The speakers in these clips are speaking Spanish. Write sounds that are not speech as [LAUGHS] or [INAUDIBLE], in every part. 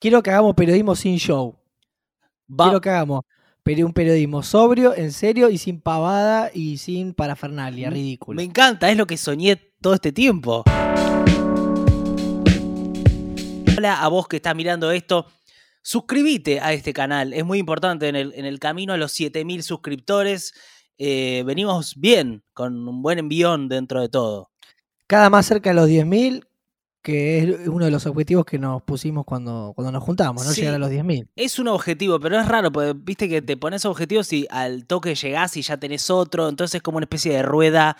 quiero que hagamos periodismo sin show. Va- Quiero que hagamos un periodismo sobrio, en serio y sin pavada y sin parafernalia, ridículo. Me encanta, es lo que soñé todo este tiempo. Hola a vos que estás mirando esto. Suscríbete a este canal, es muy importante en el, en el camino a los 7000 suscriptores. eh, venimos bien, con un buen envión dentro de todo. Cada más cerca de los 10.000, que es uno de los objetivos que nos pusimos cuando, cuando nos juntamos, ¿no? Sí. Llegar a los 10.000. Es un objetivo, pero es raro, porque viste que te pones objetivos y al toque llegás y ya tenés otro, entonces es como una especie de rueda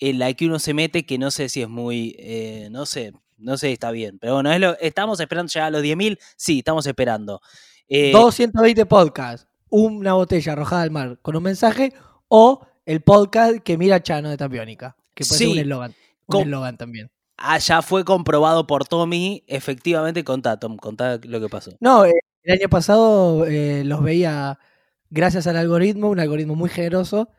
en la que uno se mete que no sé si es muy, eh, no sé, no sé si está bien, pero bueno, es lo, estamos esperando llegar a los 10.000, sí, estamos esperando. Eh, 220 podcasts, una botella arrojada al mar con un mensaje o el podcast que mira Chano de Tapiónica, que puede ser un eslogan. Un eslogan también. Ah, ya fue comprobado por Tommy, efectivamente, contá, Tom, contá lo que pasó. No, eh, el año pasado eh, los veía gracias al algoritmo, un algoritmo muy generoso.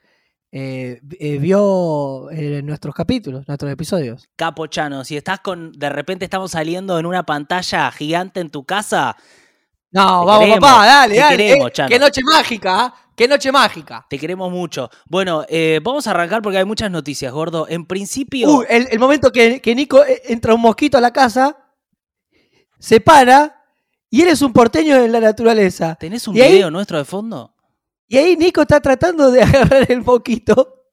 eh, eh, vio eh, nuestros capítulos, nuestros episodios. Capo Chano, si estás con, de repente estamos saliendo en una pantalla gigante en tu casa, No, Te vamos, queremos, papá, dale, te dale. queremos, eh, qué noche mágica, ¿ah? qué noche mágica. te queremos mucho. Bueno, eh, vamos a arrancar porque hay muchas noticias, gordo. En principio... Uh, el, el momento que, que Nico eh, entra un mosquito a la casa, se para y él es un porteño en la naturaleza. ¿Tenés un Y ahí- video nuestro de fondo? Y ahí Nico está tratando de [LAUGHS] agarrar el mosquito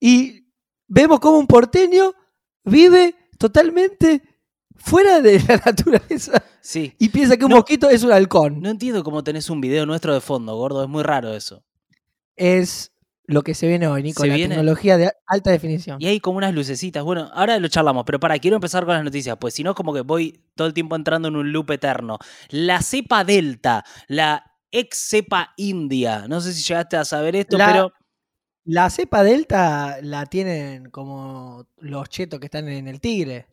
y vemos como un porteño vive totalmente fuera de la [LAUGHS] naturaleza Sí. y piensa que un No. mosquito es un halcón. No entiendo cómo tenés un video nuestro de fondo, gordo. Es muy raro eso. Es lo que se viene hoy, Nico, Se la viene. tecnología de alta definición. Y hay como unas lucecitas. Bueno, ahora lo charlamos, pero para, quiero empezar con las noticias, pues si no, como que voy todo el tiempo entrando en un loop eterno. La cepa Delta, la ex cepa India. No sé si llegaste a saber esto, La- pero. La cepa delta la tienen como los chetos que están en el tigre.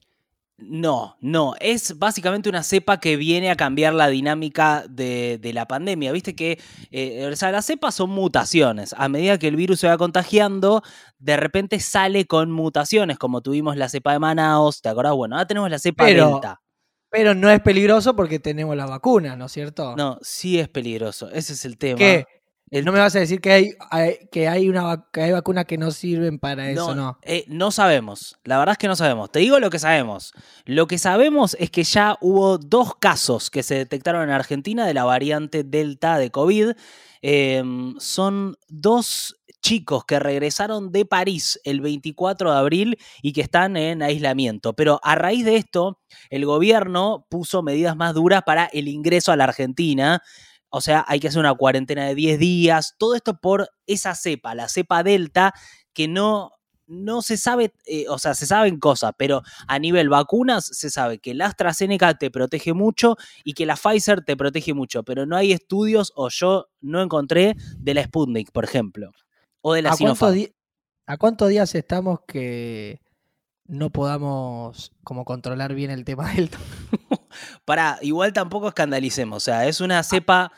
No, no, es básicamente una cepa que viene a cambiar la dinámica de, de la pandemia. Viste que eh, o sea, las cepas son mutaciones. A medida que el virus se va contagiando, de repente sale con mutaciones, como tuvimos la cepa de Manaus, ¿te acordás? Bueno, ahora tenemos la cepa Pero- Delta. Pero no es peligroso porque tenemos la vacuna, ¿no es cierto? No, sí es peligroso, ese es el tema. ¿Qué? El- No me vas a decir que hay, hay- que hay una que hay vacunas que no sirven para eso, no. eh, no sabemos. La verdad es que no sabemos. Te digo lo que sabemos. Lo que sabemos es que ya hubo dos casos que se detectaron en Argentina de la variante Delta de COVID. Em, son dos chicos que regresaron de París el 24 de abril y que están en aislamiento. Pero a raíz de esto, el gobierno puso medidas más duras para el ingreso a la Argentina. O sea, hay que hacer una cuarentena de 10 días. Todo esto por esa cepa, la cepa Delta, que no, no se sabe, eh, o sea, se saben cosas, pero a nivel vacunas se sabe que la AstraZeneca te protege mucho y que la Pfizer te protege mucho, pero no hay estudios, o yo no encontré, de la Sputnik, por ejemplo, o de la ¿A Sinopharm. ¿A cuántos días estamos que no podamos como controlar bien el tema del... [LAUGHS] Para, igual tampoco escandalicemos, o sea, es una cepa...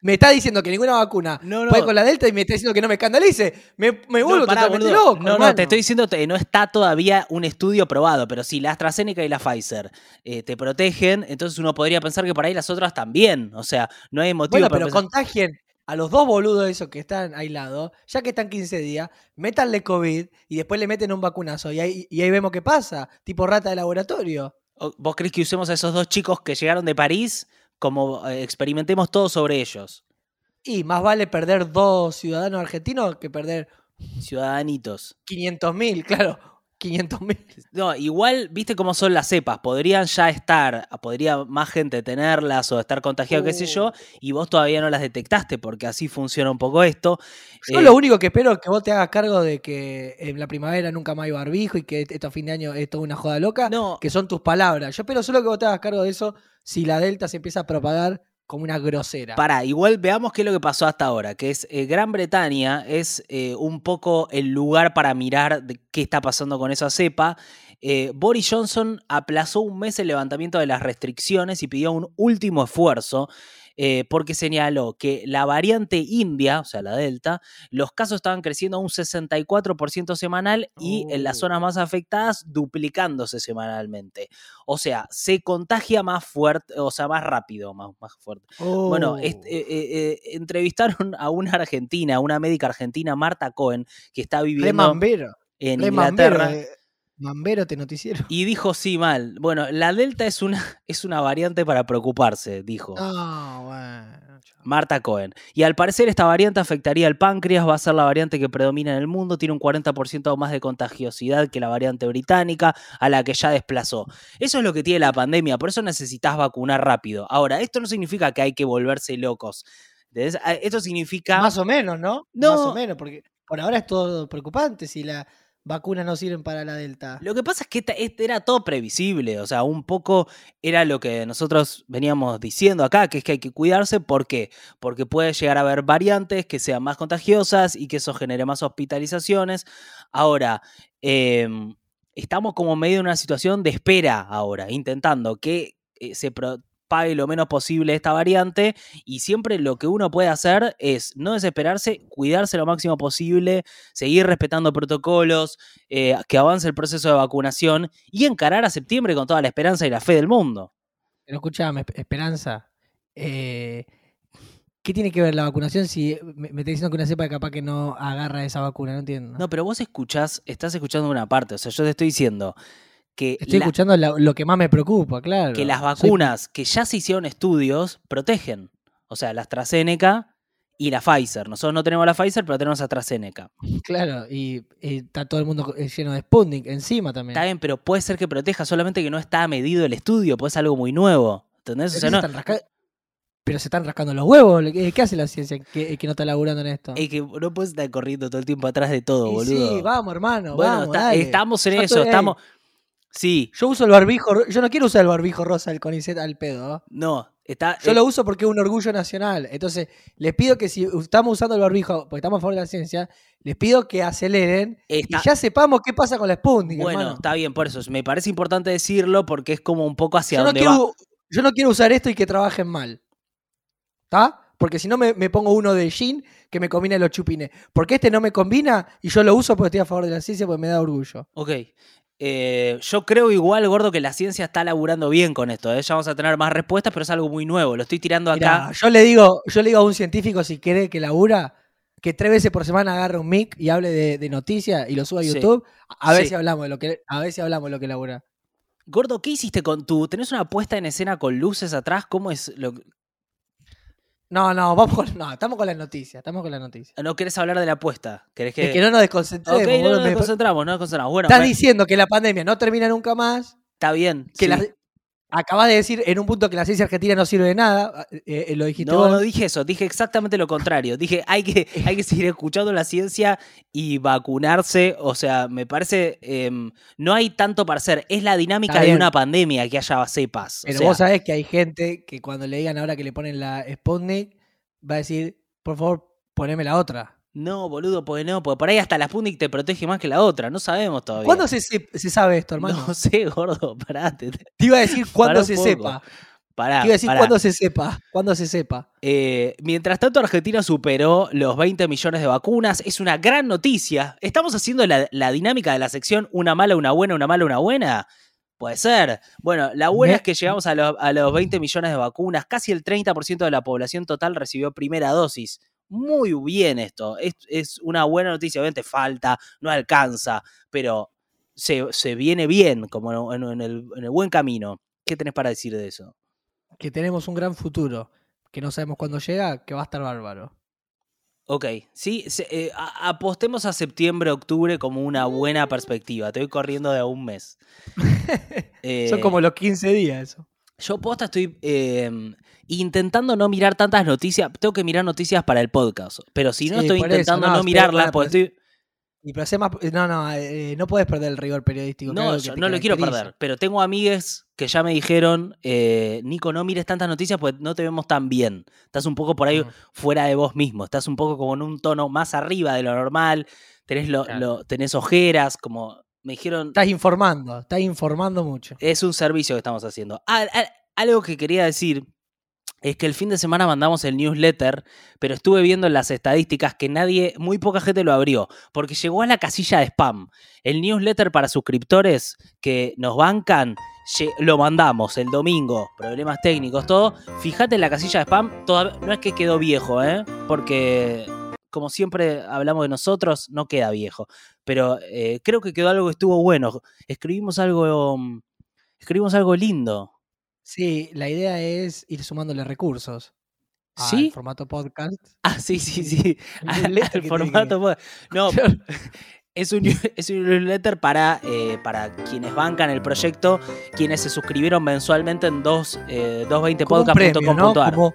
Me está diciendo que ninguna vacuna No, no. puede con la Delta y me está diciendo que no me escandalice. Me, me vuelvo no, pará, totalmente boludo. loco. No, no, te estoy diciendo que no está todavía un estudio probado, pero si la AstraZeneca y la Pfizer eh, te protegen, entonces uno podría pensar que por ahí las otras también. O sea, no hay motivo Bueno, para pero pensar- contagien a los dos boludos esos que están aislados, ya que están 15 días, métanle COVID y después le meten un vacunazo y ahí, y ahí vemos qué pasa, tipo rata de laboratorio. ¿O- ¿Vos crees que usemos a esos dos chicos que llegaron de París como eh, experimentemos todo sobre ellos? Y más vale perder dos ciudadanos argentinos que perder Ciudadanitos. 500 mil, claro, 500 mil. No, igual, viste cómo son las cepas. Podrían ya estar, podría más gente tenerlas o estar contagiado, qué sé yo, Uh. y vos todavía no las detectaste, porque así funciona un poco esto. Yo Eh, lo único que espero es que vos te hagas cargo de que en la primavera nunca más hay barbijo y que esto a fin de año es toda una joda loca, No, que son tus palabras. Yo espero solo que vos te hagas cargo de eso si la Delta se empieza a propagar como una grosera. Pará, igual veamos qué es lo que pasó hasta ahora, que es eh, Gran Bretaña es eh, un poco el lugar para mirar qué está pasando con esa cepa. eh, Boris Johnson aplazó un mes el levantamiento de las restricciones y pidió un último esfuerzo. Eh, porque señaló que la variante india, o sea, la Delta, los casos estaban creciendo a un 64% semanal y en las Oh. zonas más afectadas duplicándose semanalmente. O sea, se contagia más fuerte, o sea, más rápido, más, más fuerte. Bueno, Oh. est- eh, eh, entrevistaron a una argentina, una médica argentina, Marta Cohen, que está viviendo en. Inglaterra. Mambero te noticiero. Y dijo sí mal. Bueno, la Delta es una, [LAUGHS] es una variante para preocuparse, dijo No, bueno. Marta Cohen. Y al parecer esta variante afectaría al páncreas, va a ser la variante que predomina en el mundo, tiene un 40% más de contagiosidad que la variante británica, a la que ya desplazó. Eso es lo que tiene la pandemia, por eso necesitas vacunar rápido. Ahora, esto no significa que hay que volverse locos. ¿Entendés? Ah, Esto significa... Más o menos, ¿no? No. Más o menos, porque por ahora es todo preocupante si las vacunas no sirven para la Delta. Lo que pasa es que este era todo previsible, o sea, un poco era lo que nosotros veníamos diciendo acá, que es que hay que cuidarse, ¿por qué? Porque puede llegar a haber variantes que sean más contagiosas y que eso genere más hospitalizaciones. Ahora, em, estamos como medio en una situación de espera ahora, intentando que eh, se propague lo menos posible esta variante y siempre lo que uno puede hacer es no desesperarse, cuidarse lo máximo posible, seguir respetando protocolos, eh, que avance el proceso de vacunación y encarar a septiembre con toda la esperanza y la fe del mundo. Pero escuchame, Esp- Esperanza. eh, ¿Qué tiene que ver la vacunación si me, me está diciendo que una cepa capaz que no agarra esa vacuna? No entiendo. No, pero vos escuchás, estás escuchando una parte, o sea, yo te estoy diciendo que, Estoy la- escuchando lo que más me preocupa, claro. que las vacunas que ya se hicieron estudios protegen. O sea, la AstraZeneca y la Pfizer. Nosotros no tenemos la Pfizer, pero tenemos AstraZeneca. [LAUGHS] Claro, y, y está todo el mundo eh, lleno de Sputnik encima también. Está bien, pero puede ser que proteja, solamente que no está medido el estudio, pues es algo muy nuevo. ¿Entendés? O Pero sea, se no, rasca- Pero se están rascando los huevos. ¿Qué, qué hace la ciencia que, que no está laburando en esto? es que no puedes estar corriendo todo el tiempo atrás de todo, Y boludo. sí, vamos, hermano. bueno, vamos, está- estamos en eso, estoy estamos. Sí, Yo uso el barbijo. Yo no quiero usar el barbijo rosa del CONICET al pedo. ¿no? está. Yo eh, lo uso porque es un orgullo nacional. Entonces, les pido que si estamos usando el barbijo, porque estamos a favor de la ciencia, les pido que aceleren está- y ya sepamos qué pasa con la Sputnik, bueno, hermano. está bien, por eso. Me parece importante decirlo porque es como un poco hacia Yo no, dónde va. yo no quiero usar esto y que trabajen mal. ¿Está? Porque si no me, me pongo uno de jean que me combina los chupines. Porque este no me combina y yo lo uso porque estoy a favor de la ciencia porque me da orgullo. Ok. Eh, yo creo igual, gordo, que la ciencia está laburando bien con esto. ¿eh? Ya vamos a tener más respuestas, pero es algo muy nuevo. Lo estoy tirando acá. Mirá, yo le digo, yo le digo a un científico si quiere que labura, que tres veces por semana agarre un mic y hable de, de noticias y lo suba a Sí. YouTube, a ver Sí. si hablamos de lo que, a ver si hablamos de lo que labura. Gordo, ¿qué hiciste con tu? ¿Tenés una puesta en escena con luces atrás? ¿Cómo es? Lo... No, no, vamos con, no, estamos con las noticias, estamos con las noticias. ¿No querés hablar de la apuesta? ¿Querés que.? Es que no nos desconcentremos. Ok, no, no nos concentramos, no nos concentramos. Bueno, Estás diciendo que la pandemia no termina nunca más, está bien. que sí. la, acabas de decir en un punto que la ciencia argentina no sirve de nada, eh, eh, lo dijiste No, vos. no dije eso, dije exactamente lo contrario. Dije, hay que, hay que seguir escuchando la ciencia y vacunarse. O sea, me parece, em, no hay tanto para hacer. Es la dinámica de una pandemia que haya cepas. O Pero sea, vos sabés que hay gente que cuando le digan ahora que le ponen la Sputnik, va a decir, por favor, poneme la otra. No, boludo, porque no, porque por ahí hasta la Sputnik te protege más que la otra. No sabemos todavía. ¿Cuándo se, se- se sabe esto, hermano? No [LAUGHS] sé, gordo, parate. Te iba a decir [LAUGHS] cuándo se poco. sepa. Pará, Te iba a decir pará. cuándo se sepa. Cuándo se sepa. Eh, mientras tanto, Argentina superó los 20 millones de vacunas. Es una gran noticia. ¿Estamos haciendo la, la dinámica de la sección una mala, una buena, una mala, una buena? Puede ser. Bueno, la buena Me- es que llegamos a, los- a los 20 millones de vacunas. Casi el 30% de la población total recibió primera dosis. Muy bien esto. Es, es una buena noticia. Obviamente falta, no alcanza, pero se, se viene bien, como en, en el, en el buen camino. ¿Qué tenés para decir de eso? Que tenemos un gran futuro. Que no sabemos cuándo llega, que va a estar bárbaro. Ok, sí, se- eh, apostemos a septiembre, octubre como una buena perspectiva. Te voy corriendo de a un mes. [LAUGHS] Eh, Son como los 15 días eso. Yo posta estoy eh, intentando no mirar tantas noticias. Tengo que mirar noticias para el podcast. Pero si no Sí, estoy eso, intentando no, no, mirarlas, porque pero- estoy. Y pero hace más. No, no, eh, no puedes perder el rigor periodístico. No, yo no lo quiero perder. Pero tengo amigues que ya me dijeron, eh, Nico, no mires tantas noticias porque no te vemos tan bien. Estás un poco por ahí fuera de vos mismo. Estás un poco como en un tono más arriba de lo normal. Tenés, lo- Claro. lo- tenés ojeras, como me dijeron, Estás informando, estás informando mucho. es un servicio que estamos haciendo. Algo que quería decir es que el fin de semana mandamos el newsletter, pero estuve viendo en las estadísticas que nadie, muy poca gente lo abrió, porque llegó a la casilla de spam. El newsletter para suscriptores que nos bancan, lo mandamos el domingo, problemas técnicos, todo. Fíjate en la casilla de spam, todavía, no es que quedó viejo, ¿eh? Porque como siempre hablamos de nosotros, no queda viejo. Pero eh, creo que quedó algo que estuvo bueno. Escribimos algo, mm, escribimos algo lindo. Sí, la idea es ir sumándole recursos. al ¿Sí? formato podcast. [LAUGHS] Ah, sí, sí, sí. [LAUGHS] Al formato. pod- No, [LAUGHS] es un, es un newsletter para, eh, para quienes bancan el proyecto, quienes se suscribieron mensualmente en dos, eh, ¿no? 220podcast.com.ar. Como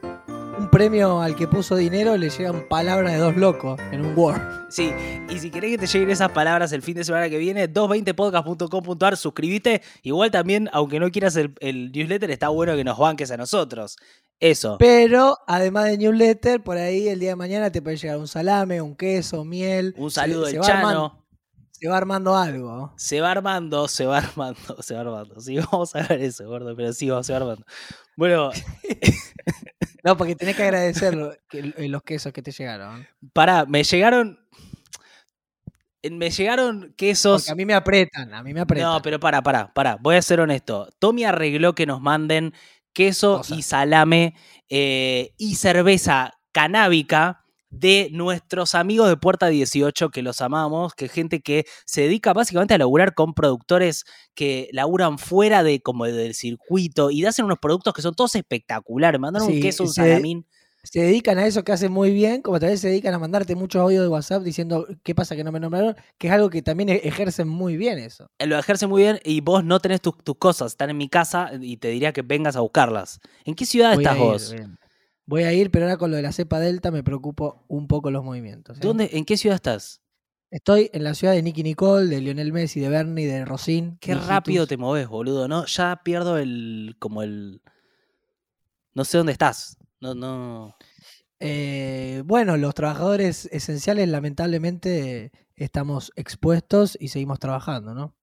premio al que puso dinero le llegan palabras de dos locos en un Word. Sí, y si querés que te lleguen esas palabras el fin de semana que viene, 220podcast.com.ar, suscríbete. Igual también, aunque no quieras el, el newsletter, está bueno que nos banques a nosotros. Eso. Pero además de newsletter, por ahí el día de mañana te puede llegar un salame, un queso, miel. Un Se- saludo se del armando- Chano. se va armando algo. Se va armando, se va armando, se va armando. Sí, [LAUGHS] vamos a ver eso, gordo, pero sí, vamos, se va armando. Bueno, [LAUGHS] No, porque tenés que agradecer lo- que- eh, los quesos que te llegaron. pará, me llegaron. Me llegaron quesos. Porque a mí me apretan, a mí me apretan. No, pero para, para, para. Voy a ser honesto. Tommy arregló que nos manden queso y salame eh, y cerveza canábica de nuestros amigos de Puerta 18, que los amamos, que es gente que se dedica básicamente a laburar con productores que laburan fuera de como del circuito y hacen unos productos que son todos espectaculares. Mandan un queso, un se- salamín. Se dedican a eso que hacen muy bien, como tal vez se dedican a mandarte muchos audios de WhatsApp diciendo qué pasa que no me nombraron, que es algo que también e- ejercen muy bien eso. Lo ejerce muy bien y vos no tenés tus, tus cosas, están en mi casa y te diría que vengas a buscarlas. ¿En qué ciudad Voy estás ir, vos? bien. Voy a ir, pero ahora con lo de la cepa delta me preocupo un poco los movimientos. ¿eh? ¿Dónde, ¿En qué ciudad estás? Estoy en la ciudad de Nicky Nicole, de Lionel Messi, de Bernie, de Rosín. Qué rápido te moves, boludo. No, ya pierdo el. como el. No sé dónde estás. No, no. Eh, bueno, los trabajadores esenciales lamentablemente estamos expuestos y seguimos trabajando, ¿no?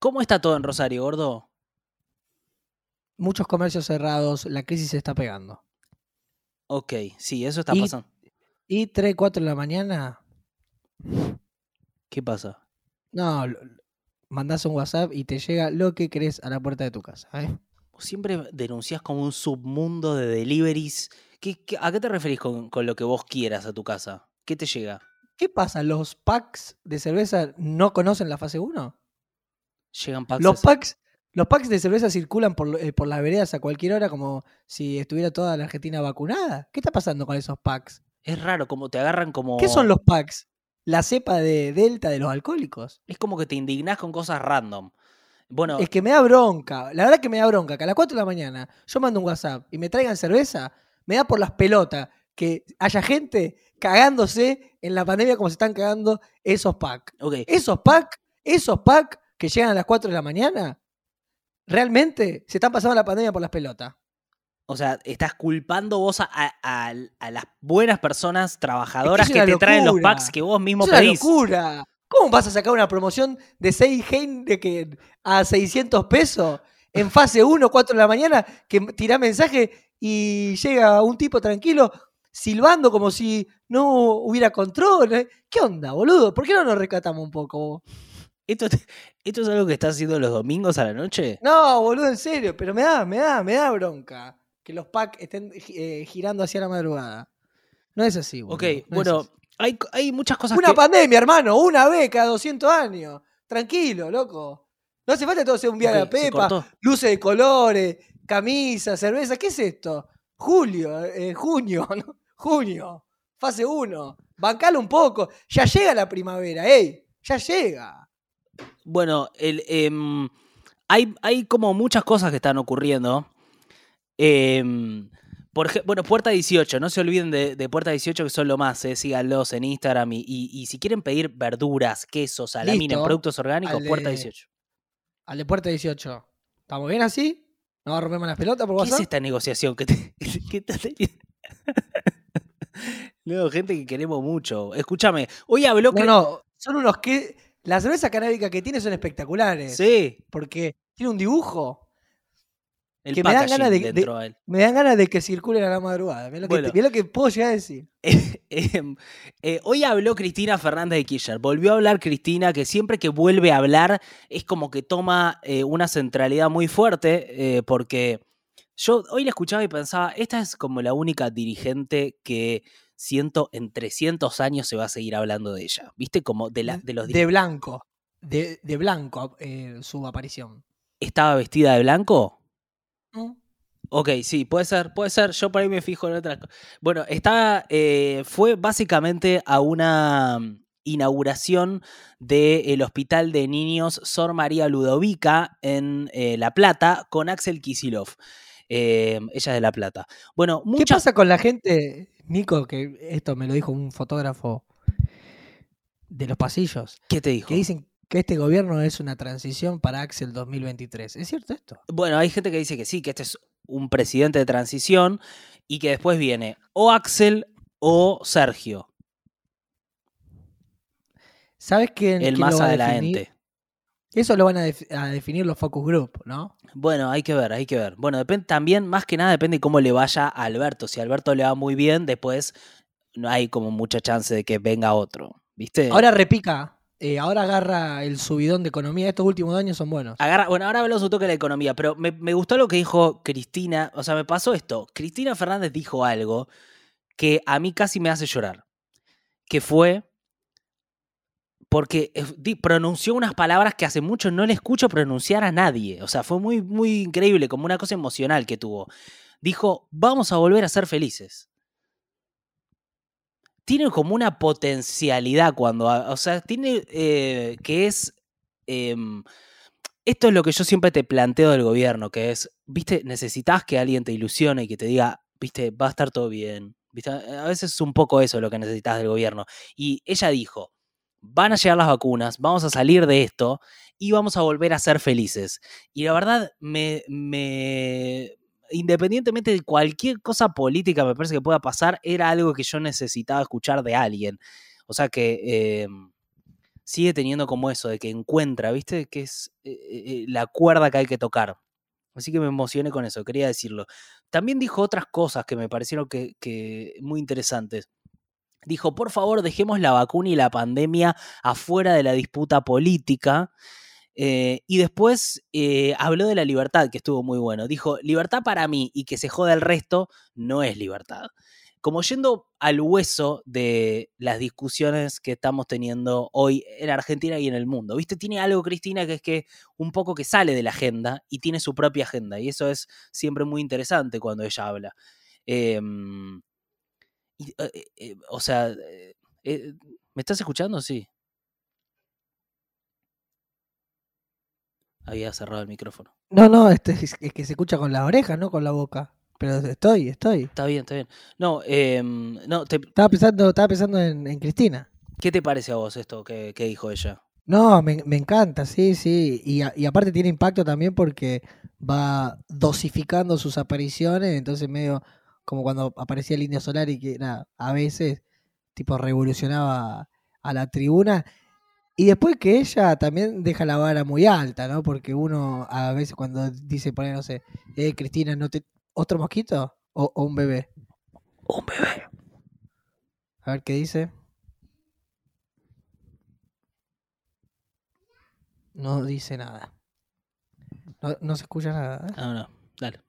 ¿Cómo está todo en Rosario, gordo? Muchos comercios cerrados, la crisis se está pegando. Ok, sí, eso está Y- pasando. Y 3, 4 de la mañana, ¿Qué pasa? no, mandás un WhatsApp y te llega lo que querés a la puerta de tu casa. ¿eh? Siempre denunciás como un submundo de deliveries. ¿Qué, qué- a qué te referís con, con lo que vos quieras a tu casa? ¿Qué te llega? ¿Qué pasa? ¿Los packs de cerveza no conocen la fase 1? Llegan packs. Los packs, los packs de cerveza circulan por, eh, por las veredas a cualquier hora como si estuviera toda la Argentina vacunada. ¿Qué está pasando con esos packs? Es raro, como te agarran como. ¿Qué son los packs? La cepa de delta de los alcohólicos. Es como que te indignás con cosas random. Bueno, Es que me da bronca. La verdad que me da bronca. Que a las 4 de la mañana yo mando un WhatsApp y me traigan cerveza. Me da por las pelotas que haya gente cagándose en la pandemia como se están cagando esos packs. ok. Esos packs, esos packs que llegan a las 4 de la mañana, realmente se están pasando la pandemia por las pelotas. O sea, estás culpando vos a, a- a- a las buenas personas trabajadoras es que, te traen los packs que vos mismo Es una pedís. locura. ¿Cómo vas a sacar una promoción de 6 que a 600 pesos en fase 1, 4 de la mañana, que tira mensaje y llega un tipo tranquilo silbando como si no hubiera control? ¿eh? ¿Qué onda, boludo? ¿Por qué no nos rescatamos un poco? ¿Esto, ¿Esto es algo que estás haciendo los domingos a la noche? No, boludo, en serio, pero me da, me da, me da bronca que los packs estén eh, girando hacia la madrugada. No es así, boludo. Ok, no bueno, hay, hay muchas cosas Una que... pandemia, hermano, una vez cada 200 años. Tranquilo, loco. No hace falta todo ser un viaje Ok, a se Pepa, luces de colores, camisa, cerveza. ¿Qué es esto? Julio, eh, junio, [LAUGHS] ¿no? junio, fase 1. Bancalo un poco. Ya llega la primavera, ey. Ya llega. Bueno, el, em, hay, hay como muchas cosas que están ocurriendo. Por ej- bueno, Puerta 18, no se olviden de, de Puerta 18 que son lo más, eh, síganlos en Instagram y, y- y si quieren pedir verduras, quesos, Listo. productos orgánicos, Puerta de- 18. Al de puerta 18. ¿Estamos bien así? ¿No rompemos las pelotas por ¿Qué es esta negociación que, te, [LAUGHS] que? No, [LAUGHS] gente que queremos mucho. Escúchame, hoy habló No, que... no, son unos que. Las cervezas canábicas que tiene son espectaculares. Sí, Porque tiene un dibujo. el Que me dan ganas de- de- dentro de él. Me dan ganas de que circulen a la madrugada. Mirá lo, Bueno. que, mirá lo que puedo llegar a decir. [LAUGHS] Em, eh, hoy habló Cristina Fernández de Kirchner. Volvió a hablar Cristina, que siempre que vuelve a hablar es como que toma eh, una centralidad muy fuerte, eh, porque yo hoy la escuchaba y pensaba, esta es como la única dirigente que siento en 300 años se va a seguir hablando de ella. ¿Viste? Como de, la, de los De blanco. De, de blanco eh, su aparición. ¿Estaba vestida de blanco? ¿Mm? Ok, sí, puede ser, puede ser. Yo por ahí me fijo en otras cosas. Bueno, está, eh, fue básicamente a una mm, inauguración del Hospital de Niños Sor María Ludovica en eh, La Plata con Axel Kisilov. Eh, ella es de La Plata. Bueno, ¿Qué pasa con la gente, Nico, que esto me lo dijo un fotógrafo de los pasillos, ¿Qué te dijo? que dicen que este gobierno es una transición para Axel 2023? ¿Es cierto esto? Bueno, hay gente que dice que sí, que este es un presidente de transición y que después viene o Axel o Sergio, ¿Sabes quién, el quién lo más a adelante. definir? Eso lo van a, def- a definir los focus group, ¿no? Bueno, hay que ver, hay que ver. Bueno, depende también, más que nada, depende de cómo le vaya a Alberto. Si a Alberto le va muy bien, después no hay como mucha chance de que venga otro. ¿Viste? Ahora repica, eh, ahora agarra el subidón de economía. Estos últimos años son buenos. Agarra, bueno, ahora hablamos un toque de la economía, pero me, me gustó lo que dijo Cristina. O sea, me pasó esto. Cristina Fernández dijo algo que a mí casi me hace llorar. Que fue porque eh, pronunció unas palabras que hace mucho no le escucho pronunciar a nadie. O sea, fue muy, muy increíble, como una cosa emocional que tuvo. Dijo, vamos a volver a ser felices. Tiene como una potencialidad cuando, o sea, tiene eh, que es... em, esto es lo que yo siempre te planteo del gobierno, que es, viste, necesitas que alguien te ilusione y que te diga, viste, va a estar todo bien. ¿Viste? A veces es un poco eso lo que necesitas del gobierno. Y ella dijo, van a llegar las vacunas, vamos a salir de esto y vamos a volver a ser felices. Y la verdad, me, me independientemente de cualquier cosa política me parece que pueda pasar, era algo que yo necesitaba escuchar de alguien. O sea que eh, sigue teniendo como eso, de que encuentra, ¿viste? Que es eh, eh, la cuerda que hay que tocar. Así que me emocioné con eso, quería decirlo. También dijo otras cosas que me parecieron que, muy interesantes. Dijo, por favor, dejemos la vacuna y la pandemia afuera de la disputa política. Eh, y después eh, habló de la libertad, que estuvo muy bueno. Dijo, libertad para mí y que se joda el resto no es libertad. Como yendo al hueso de las discusiones que estamos teniendo hoy en Argentina y en el mundo. ¿Viste? Tiene algo, Cristina, que es que un poco que sale de la agenda y tiene su propia agenda. Y eso es siempre muy interesante cuando ella habla. Em, y, eh, eh, o sea, eh, eh, ¿me estás escuchando? Sí. Había cerrado el micrófono. No, no, este, es, es que se escucha con las orejas, no con la boca. Pero estoy, estoy. Está bien, está bien. No, em, no te- Estaba pensando, estaba pensando en, en Cristina. ¿qué te parece a vos esto que, que dijo ella? No, me, me encanta, sí, sí. Y, a- y aparte tiene impacto también porque va dosificando sus apariciones, entonces medio como cuando aparecía el Indio Solar y que era a veces tipo revolucionaba a la tribuna. Y después que ella también deja la vara muy alta, ¿no? Porque uno a veces cuando dice, pone, no sé, eh, Cristina, ¿no te... ¿otro mosquito? ¿O, o un bebé? Un bebé. A ver qué dice. No dice nada. No, no se escucha nada. ¿eh? No, no, dale.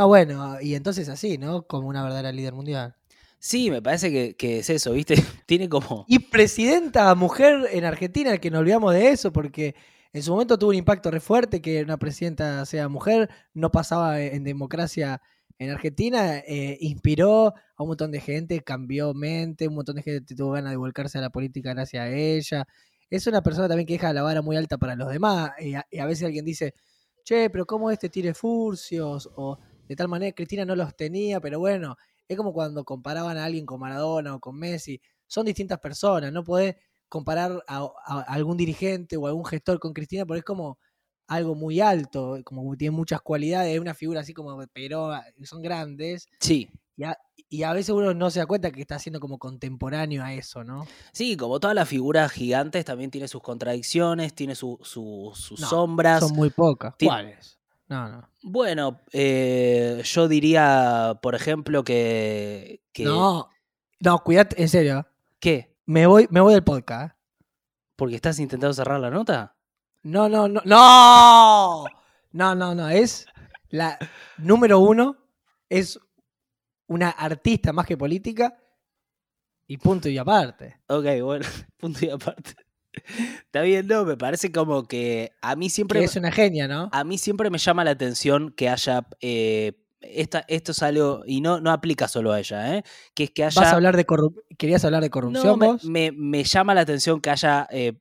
No, bueno, y entonces así, ¿no? Como una verdadera líder mundial. Sí, me parece que, que es eso, ¿viste? [LAUGHS] Tiene como... Y presidenta mujer en Argentina, que no olvidamos de eso, porque en su momento tuvo un impacto re fuerte que una presidenta sea mujer, no pasaba en democracia en Argentina, eh, inspiró a un montón de gente, cambió mente, un montón de gente tuvo ganas de volcarse a la política gracias a ella. Es una persona también que deja la vara muy alta para los demás, y a, y a veces alguien dice, che, pero ¿cómo este tiene furcios? O de tal manera Cristina no los tenía, pero bueno, es como cuando comparaban a alguien con Maradona o con Messi, son distintas personas, no podés comparar a, a algún dirigente o algún gestor con Cristina porque es como algo muy alto, como tiene muchas cualidades, es una figura así como pero son grandes Sí, Y a, y a veces uno no se da cuenta que está siendo como contemporáneo a eso, ¿no? Sí, como todas las figuras gigantes, también tiene sus contradicciones, tiene su- su- sus No, sombras. Son muy pocas. ¿Cuáles? No, no. Bueno, eh, yo diría, por ejemplo, que. que No, no, cuídate, en serio. ¿Qué? Me voy, me voy del podcast. ¿eh? ¿Porque estás intentando cerrar la nota? No, no, no. ¡No! No, no, no. Es la número uno. Es una artista más que política. Y punto y aparte. Ok, bueno, [LAUGHS] punto y aparte. Está bien, no, me parece como que a mí siempre. Que es una genia, ¿no? A mí siempre me llama la atención que haya. eh, esta, esto es algo. Y no, no aplica solo a ella, ¿eh? Que es que haya. ¿Vas a hablar de? ¿Querías hablar de No, corrupción me, vos? me- me llama la atención que haya eh,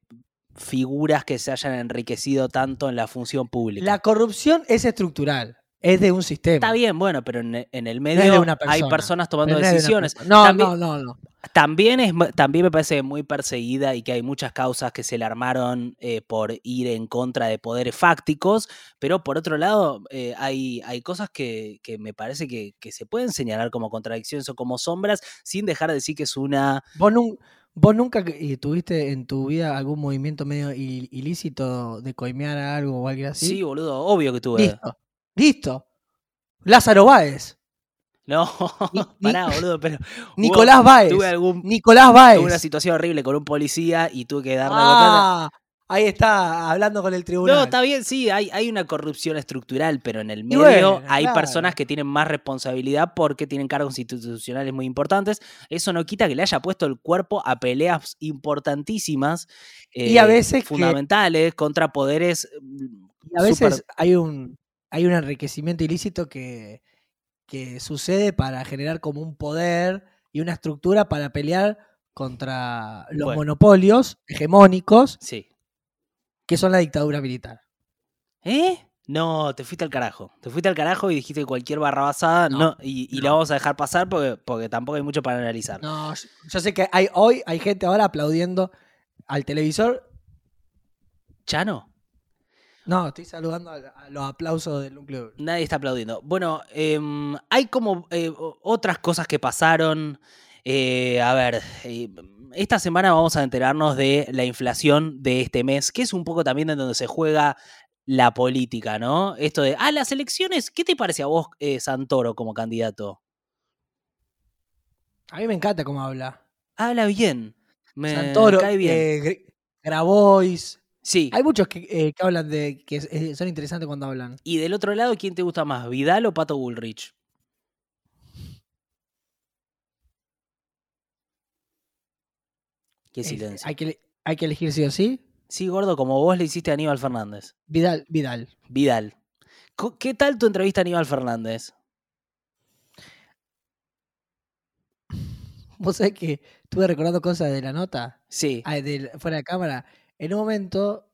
figuras que se hayan enriquecido tanto en la función pública. La corrupción es estructural. Es de un sistema. Está bien, bueno, pero en, en el medio hay persona. personas tomando decisiones. No, también, no, no, no. también, es, también me parece muy perseguida y que hay muchas causas que se le armaron eh, por ir en contra de poderes fácticos, pero por otro lado eh, hay, hay cosas que, que me parece que, que se pueden señalar como contradicciones o como sombras sin dejar de decir que es una... ¿Vos, nun- vos nunca tuviste en tu vida algún movimiento medio il- ilícito de coimear algo o algo así? Sí, boludo, obvio que tuve. Listo. Listo. Lázaro Báez. No, Ni- [LAUGHS] pará, boludo, pero... [LAUGHS] Nicolás Báez. Tuve, algún, Nicolás Báez. tuve una situación horrible con un policía y tuve que darle ah, ahí está, hablando con el tribunal. No, está bien, sí, hay, hay una corrupción estructural, pero en el medio bueno, hay claro. personas que tienen más responsabilidad porque tienen cargos institucionales muy importantes. Eso no quita que le haya puesto el cuerpo a peleas importantísimas Y a eh, veces que- fundamentales contra poderes. mm, Y a veces hay un hay un enriquecimiento ilícito que, que sucede para generar como un poder y una estructura para pelear contra los Bueno. monopolios hegemónicos Sí. que son la dictadura militar. ¿Eh? No, te fuiste al carajo. Te fuiste al carajo y dijiste cualquier barrabasada No, no, y, y la vamos a dejar pasar porque, porque tampoco hay mucho para analizar. No, yo, yo sé que hay hoy hay gente ahora aplaudiendo al televisor. ¿Chano? No, estoy saludando a, los aplausos del núcleo. Nadie está aplaudiendo. Bueno, em, hay como eh, otras cosas que pasaron. Eh, a ver, eh, esta semana vamos a enterarnos de la inflación de este mes, que es un poco también en donde se juega la política, ¿no? Esto de, ah, las elecciones, ¿qué te parece a vos, Santoro, como candidato? A mí me encanta cómo habla. Habla bien. Me Santoro, cae bien. Gr- Grabois. Sí. Hay muchos que, eh, que hablan de que eh, son interesantes cuando hablan. Y del otro lado, ¿quién te gusta más, Vidal o Pato Bullrich? Qué silencio. hay, que, hay que elegir sí o sí. Sí, gordo, como vos le hiciste a Aníbal Fernández. Vidal, Vidal. Vidal. ¿Qué tal tu entrevista a Aníbal Fernández? Vos sabés que estuve recordando cosas de la nota, Sí. ah, fuera de cámara. En un momento,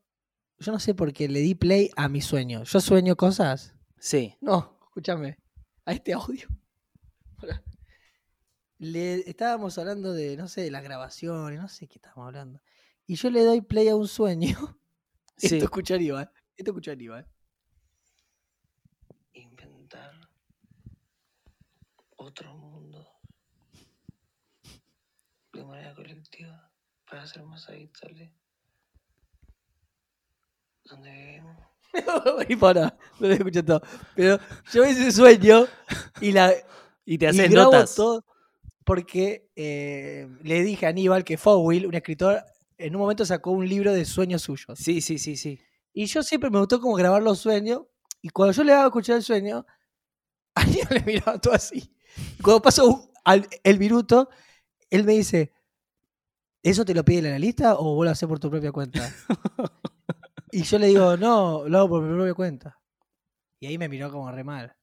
yo no sé por qué le di play a mi sueño. ¿Yo sueño cosas? Sí. No, escúchame. A este audio. [LAUGHS] Le estábamos hablando de, no sé, de las grabaciones, no sé qué estábamos hablando. Y yo le doy play a un sueño. [LAUGHS] Sí. Esto escucha Aníbal. Esto escucha Aníbal. inventar otro mundo de manera colectiva para ser más habitable donde [LAUGHS] y para, no lo escuché todo. Pero yo ese sueño y la [LAUGHS] Y te y haces grabo notas. todo porque eh, le dije a Aníbal que Fowell, un escritor, en un momento sacó un libro de sueños suyos. Sí, sí, sí, sí. Y yo siempre me gustó como grabar los sueños. Y cuando yo le daba a escuchar el sueño, [LAUGHS] Aníbal le miraba todo así. Y cuando pasó un- al- el minuto, él me dice, ¿eso te lo pide el analista o vos lo haces por tu propia cuenta? Y yo le digo, no, lo hago por mi propia cuenta. Y ahí me miró como re mal.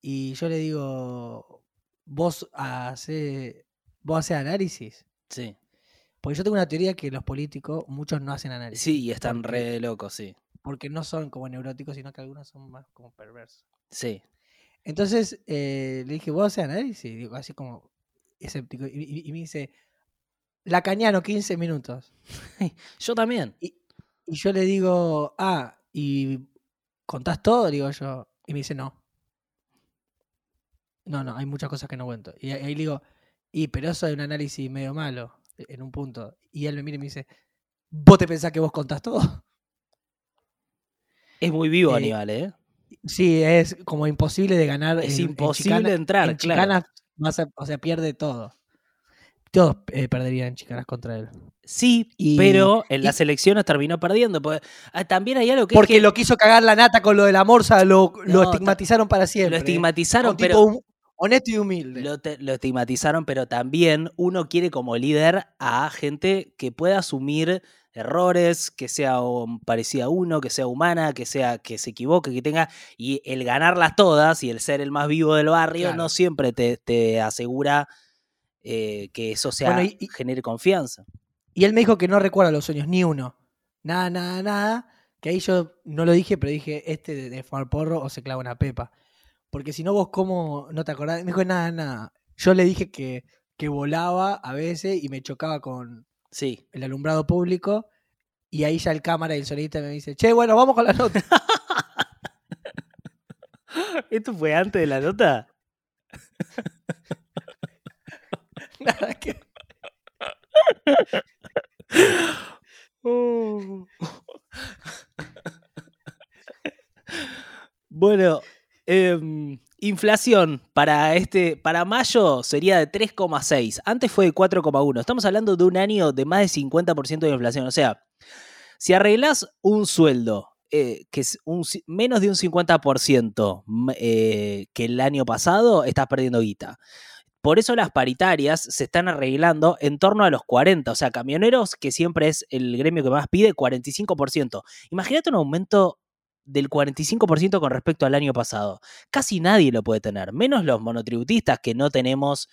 Y yo le digo, vos haces, vos haces análisis. Sí. Porque yo tengo una teoría que los políticos, muchos no hacen análisis. Sí, y están Porque- re locos, sí. Porque no son como neuróticos, sino que algunos son más como perversos. Sí. Entonces eh, le dije, ¿vos haces análisis? Digo, así como escéptico. Y, y- y me dice, Lacaniano, 15 minutos. [LAUGHS] Yo también. Y yo le digo, ah, ¿y contás todo? Digo yo. Y me dice, no. No, no, hay muchas cosas que no cuento. Y ahí le digo, y pero eso es un análisis medio malo, en un punto. Y él me mira y me dice, ¿vos te pensás que vos contás todo? Es muy vivo Eh, Aníbal, ¿eh? Sí, es como imposible de ganar. Es en- en imposible chicana- entrar, en claro. o sea, pierde todo. Todos eh, perderían chicanas contra él. Sí, Y- pero en y- las elecciones terminó perdiendo. porque- ah, también hay algo que es Porque que lo quiso cagar la nata con lo de la morsa, lo, estigmatizaron para siempre. lo ¿eh? estigmatizaron, Un pero honesto y humilde. lo, te- lo estigmatizaron, pero también uno quiere como líder a gente que pueda asumir errores, que sea parecida a uno, que sea humana, que sea que se equivoque, que tenga y el ganarlas todas y el ser el más vivo del barrio Claro. no siempre te, te asegura eh, que eso sea Bueno, y- genere confianza. Y él me dijo que no recuerda los sueños, ni uno. Nada, nada, nada. Que ahí yo no lo dije, pero dije, este de, de fumar porro o se clava una pepa. Porque si no, vos cómo no te acordás. Me dijo, nada, nada. Yo le dije que, que volaba a veces y me chocaba con Sí. el alumbrado público. Y ahí ya el cámara y el sonidista me dice, che, bueno, vamos con la nota. [LAUGHS] ¿Esto fue antes de la nota? [LAUGHS] Nada que- [LAUGHS] Bueno, em, inflación para este para mayo sería de 3,6. Antes fue de 4,1. Estamos hablando de un año de más de 50% de inflación. O sea, si arreglas un sueldo eh, que es un, menos de un 50% m- eh, que el año pasado, estás perdiendo guita. Por eso las paritarias se están arreglando en torno a los 40. O sea, camioneros, que siempre es el gremio que más pide, 45%. Imagínate un aumento del 45% con respecto al año pasado. Casi nadie lo puede tener, menos los monotributistas que no tenemos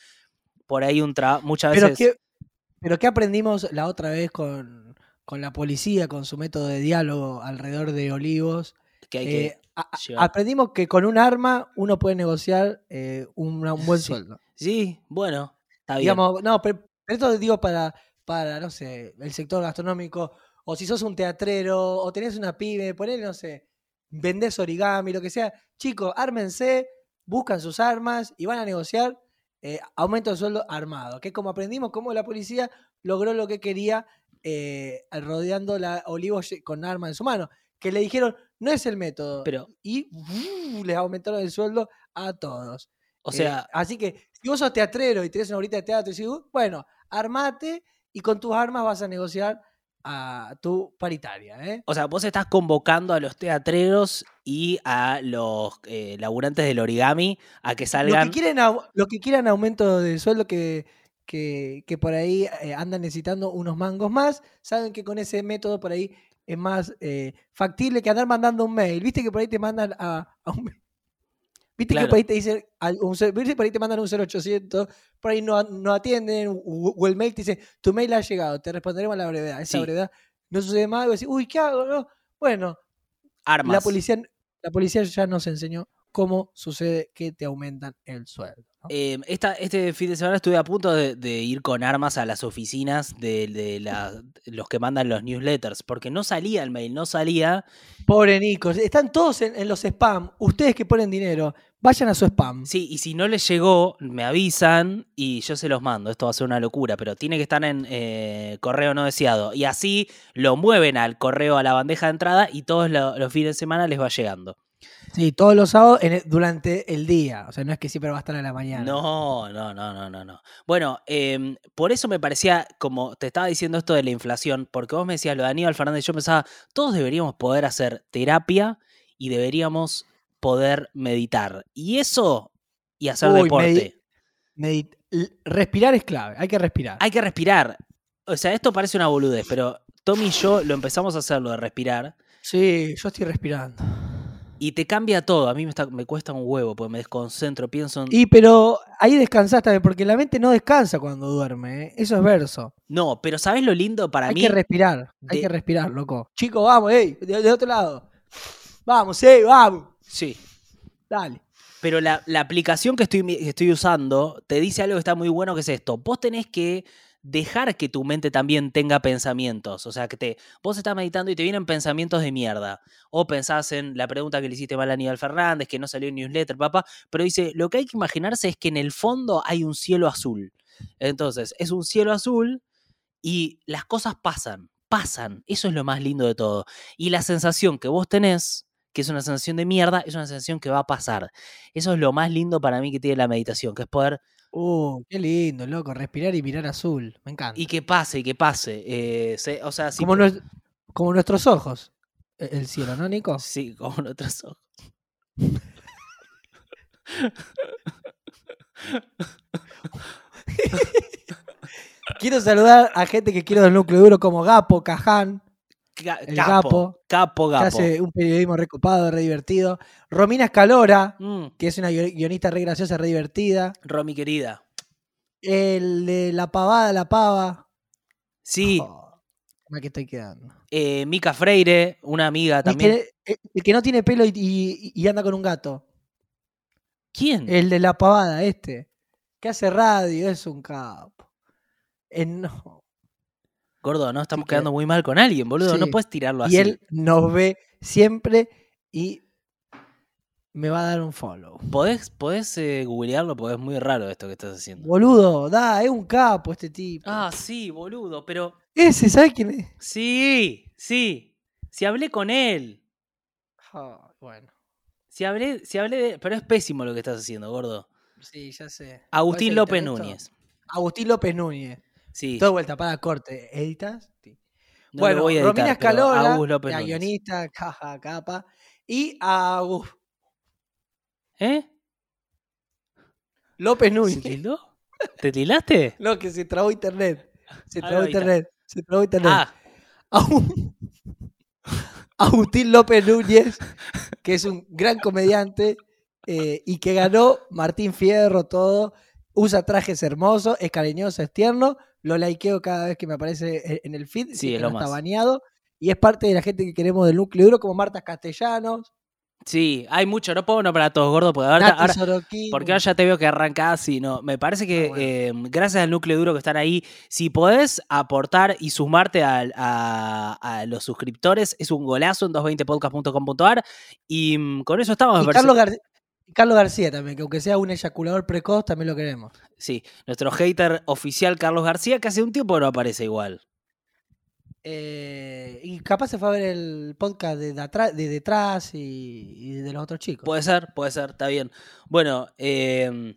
por ahí un trabajo. Muchas Pero veces. qué, pero qué aprendimos la otra vez con, con la policía, con su método de diálogo alrededor de Olivos. que hay que Eh, a- aprendimos que con un arma uno puede negociar eh, un, un buen Sí. sueldo. Sí, bueno, está bien. Digamos, no, pero, pero esto digo para, para, no sé, el sector gastronómico, o si sos un teatrero, o tenés una pyme, ponele, no sé, vendés origami, lo que sea. Chicos, ármense, buscan sus armas y van a negociar eh, aumento de sueldo armado. Que es como aprendimos cómo la policía logró lo que quería eh, rodeando la Olivos con armas en su mano. Que le dijeron, no es el método. Pero, y ¡uh! les aumentaron el sueldo a todos. O Eh, sea, así que si vos sos teatrero y tenés una horita de teatro y decís, "Uh, bueno, armate y con tus armas vas a negociar a tu paritaria. ¿eh? o sea, vos estás convocando a los teatreros y a los eh, laburantes del origami a que Lo salgan. que, quieren, au- lo que quieran aumento de sueldo que, que, que por ahí eh, andan necesitando unos mangos más, saben que con ese método por ahí es más factible que andar mandando un mail. Viste que por ahí te mandan a, a un Viste Claro. que por ahí te dicen, un, por ahí te mandan un 0800, por ahí no, no atienden, o, o el mail te dice, tu mail ha llegado, te responderemos a la brevedad. Esa Sí. brevedad no sucede más, y vos decís, uy, ¿qué hago? No. Bueno, armas. la policía, la policía ya nos enseñó cómo sucede que te aumentan el sueldo. ¿no? Eh, esta- este fin de semana estuve a punto de, de ir con armas a las oficinas de, de la- los que mandan los newsletters, porque no salía el mail, no salía. Pobre Nico, están todos en, en los spam. Ustedes que ponen dinero, vayan a su spam. Sí, y si no les llegó, me avisan y yo se los mando. Esto va a ser una locura, pero tiene que estar en eh, correo no deseado. Y así lo mueven al correo, a la bandeja de entrada y todos lo- los fines de semana les va llegando. Sí, todos los sábados en el- durante el día. O sea, no es que siempre va a estar a la mañana. No, no, no, no, no, no. Bueno, em, por eso me parecía, como te estaba diciendo esto de la inflación, porque vos me decías lo de Aníbal Fernández, yo pensaba, todos deberíamos poder hacer terapia y deberíamos poder meditar. Y eso, y hacer Uy, deporte. medi- respirar es clave, hay que respirar. Hay que respirar. O sea, esto parece una boludez, pero Tommy y yo lo empezamos a hacer, lo de respirar, Sí, yo estoy respirando. Y te cambia todo. A mí me, está- me cuesta un huevo, porque me desconcentro, pienso en... Y pero ahí descansás también, porque la mente no descansa cuando duerme. ¿eh? Eso es verso. No, pero ¿sabes lo lindo para hay mí? que respirar, hay que respirar, loco. Chicos, vamos, ey, de, de otro lado. Vamos, ey, vamos. Sí. Dale. Pero la, la aplicación que estoy, que estoy usando te dice algo que está muy bueno, que es esto. Vos tenés que dejar que tu mente también tenga pensamientos. O sea, que te, vos estás meditando y te vienen pensamientos de mierda. O pensás en la pregunta que le hiciste mal a Aníbal Fernández, que no salió en newsletter, papá. Pero dice, lo que hay que imaginarse es que en el fondo hay un cielo azul. Entonces, es un cielo azul y las cosas pasan, pasan. Eso es lo más lindo de todo. Y la sensación que vos tenés, que es una sensación de mierda, es una sensación que va a pasar. Eso es lo más lindo para mí que tiene la meditación, que es poder Uh, qué lindo, loco. Respirar y mirar azul. Me encanta. Y que pase, y que pase. eh, se- o sea, como, como nuestros ojos. e- El cielo, ¿no, Nico? sí, como nuestros ojos. [LAUGHS] Quiero saludar a gente que quiero del núcleo duro como Gapo, Caján, Ca- El capo, capo, que capo. hace un periodismo recopado, re divertido. Romina Escalora, Mm, que es una guio- guionista re graciosa, re divertida. Romy querida. El de La Pavada, La Pava. Sí, Oh, que estoy quedando. eh, Mica Freire, una amiga El también. que, el que no tiene pelo y, y- y anda con un gato. ¿Quién? El de La Pavada, este. Que hace radio, es un capo. Eh, no. Gordo, no estamos quedando muy mal con alguien, boludo. No puedes tirarlo Y así. él nos ve siempre y me va a dar un follow. ¿Podés, podés eh, googlearlo? Porque es muy raro esto que estás haciendo. Boludo, da, es un capo este tipo. Ah, sí, boludo, pero. Ese, ¿sabes quién es? Sí, sí. Si hablé con él. Ah, bueno, Si hablé, si hablé de. Pero es pésimo lo que estás haciendo, gordo. sí, ya sé. Agustín ¿Podés López? Núñez. Agustín López Núñez. Sí. Todo vuelta para corte. ¿Editas? Sí. no bueno, voy a editar, Romina López la guionista, [LAUGHS] caja, capa. Y Agus ¿Eh? López ¿Se Núñez. tildó? ¿Te tildaste? [LAUGHS] No, que se trabó internet. Se Ah, trabó internet. Se trabó internet. Ah, Agu- [LAUGHS] Agustín López Núñez, que es un gran comediante eh, y que ganó Martín Fierro, todo. Usa trajes hermosos, es cariñoso, es tierno. Lo likeo cada vez que me aparece e- en el feed. Sí, es lo no está más. baneado. Y es parte de la gente que queremos del núcleo duro, como Marta Castellanos, sí, hay mucho. No puedo nombrar a todos, gordo, porque ahora. Porque ahora ya te veo que arrancás y no. Me parece que Ah, bueno. eh, gracias al núcleo duro que están ahí, si podés aportar y sumarte a, a los suscriptores, es un golazo en 220podcast.com.ar. Y mm, con eso estamos. Y. Carlos, Gar- Carlos García también, que aunque sea un eyaculador precoz, también lo queremos. Sí, nuestro hater oficial Carlos García, que hace un tiempo no aparece igual. Eh, y capaz se fue a ver el podcast de, detrás y, y de los otros chicos. Puede ser, puede ser, está bien. Bueno, eh,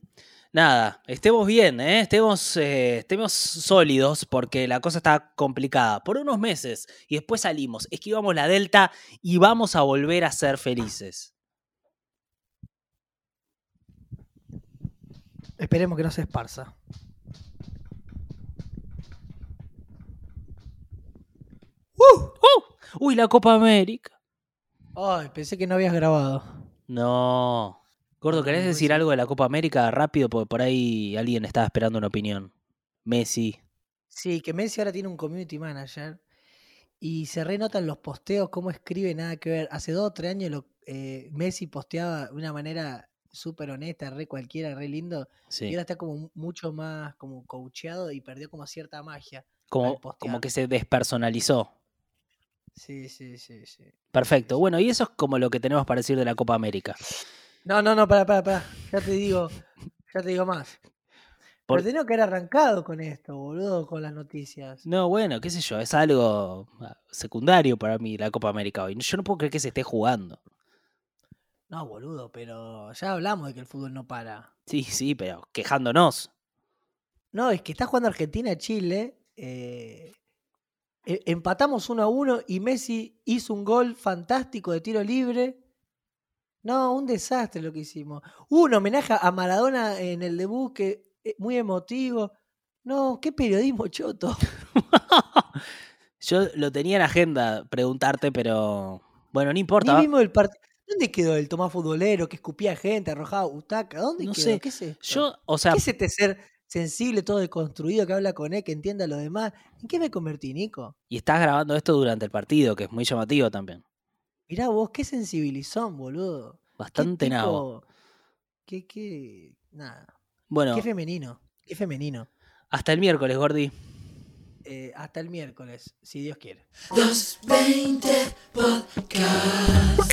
nada, estemos bien, ¿eh? estemos, eh, estemos sólidos porque la cosa está complicada. Por unos meses y después salimos, esquivamos la delta y vamos a volver a ser felices. Esperemos que no se esparza. Uy, la Copa América. Ay, pensé que no habías grabado. No. Gordo, ¿querés No, decir algo de la Copa América rápido? Porque por ahí alguien estaba esperando una opinión. Messi. Sí, que Messi ahora tiene un community manager y se renotan los posteos, cómo escribe, nada que ver. Hace dos o tres años lo- eh, Messi posteaba de una manera súper honesta, re cualquiera, re lindo. Y ahora está como mucho más como coacheado y perdió como cierta magia. Como, como que se despersonalizó. Sí, sí, sí, sí. Perfecto. Bueno, y eso es como lo que tenemos para decir de la Copa América. No, no, no, para, para, para. Ya te digo, ya te digo más. Por- Pero tengo que haber arrancado con esto, boludo, con las noticias. No, bueno, qué sé yo, es algo ah, secundario para mí la Copa América hoy. Yo no puedo creer que se esté jugando. No, boludo, pero ya hablamos de que el fútbol no para. Sí, sí, pero quejándonos. No, es que está jugando Argentina-Chile. eh, e- empatamos 1 a 1 y Messi hizo un gol fantástico de tiro libre. No, un desastre lo que hicimos. Un homenaje a Maradona en el debut que eh, muy emotivo. No, qué periodismo choto. [LAUGHS] Yo lo tenía en agenda preguntarte, pero bueno, no Ni importa. vimos el partido. ¿Dónde quedó el Tomás futbolero que escupía gente, arrojaba butaca? ¿Dónde No quedó? sé, ¿Qué es esto? Yo, o sea, ¿Qué es este ser sensible, todo deconstruido, que habla con él, que entienda a lo demás? ¿En qué me convertí, Nico? y estás grabando esto durante el partido, que es muy llamativo también. Mirá vos, qué sensibilizón, boludo. Bastante nabo. Qué, qué, nada. Bueno, Qué femenino, qué femenino. hasta el miércoles, Gordi. eh, hasta el miércoles, si Dios quiere. 220 Podcast.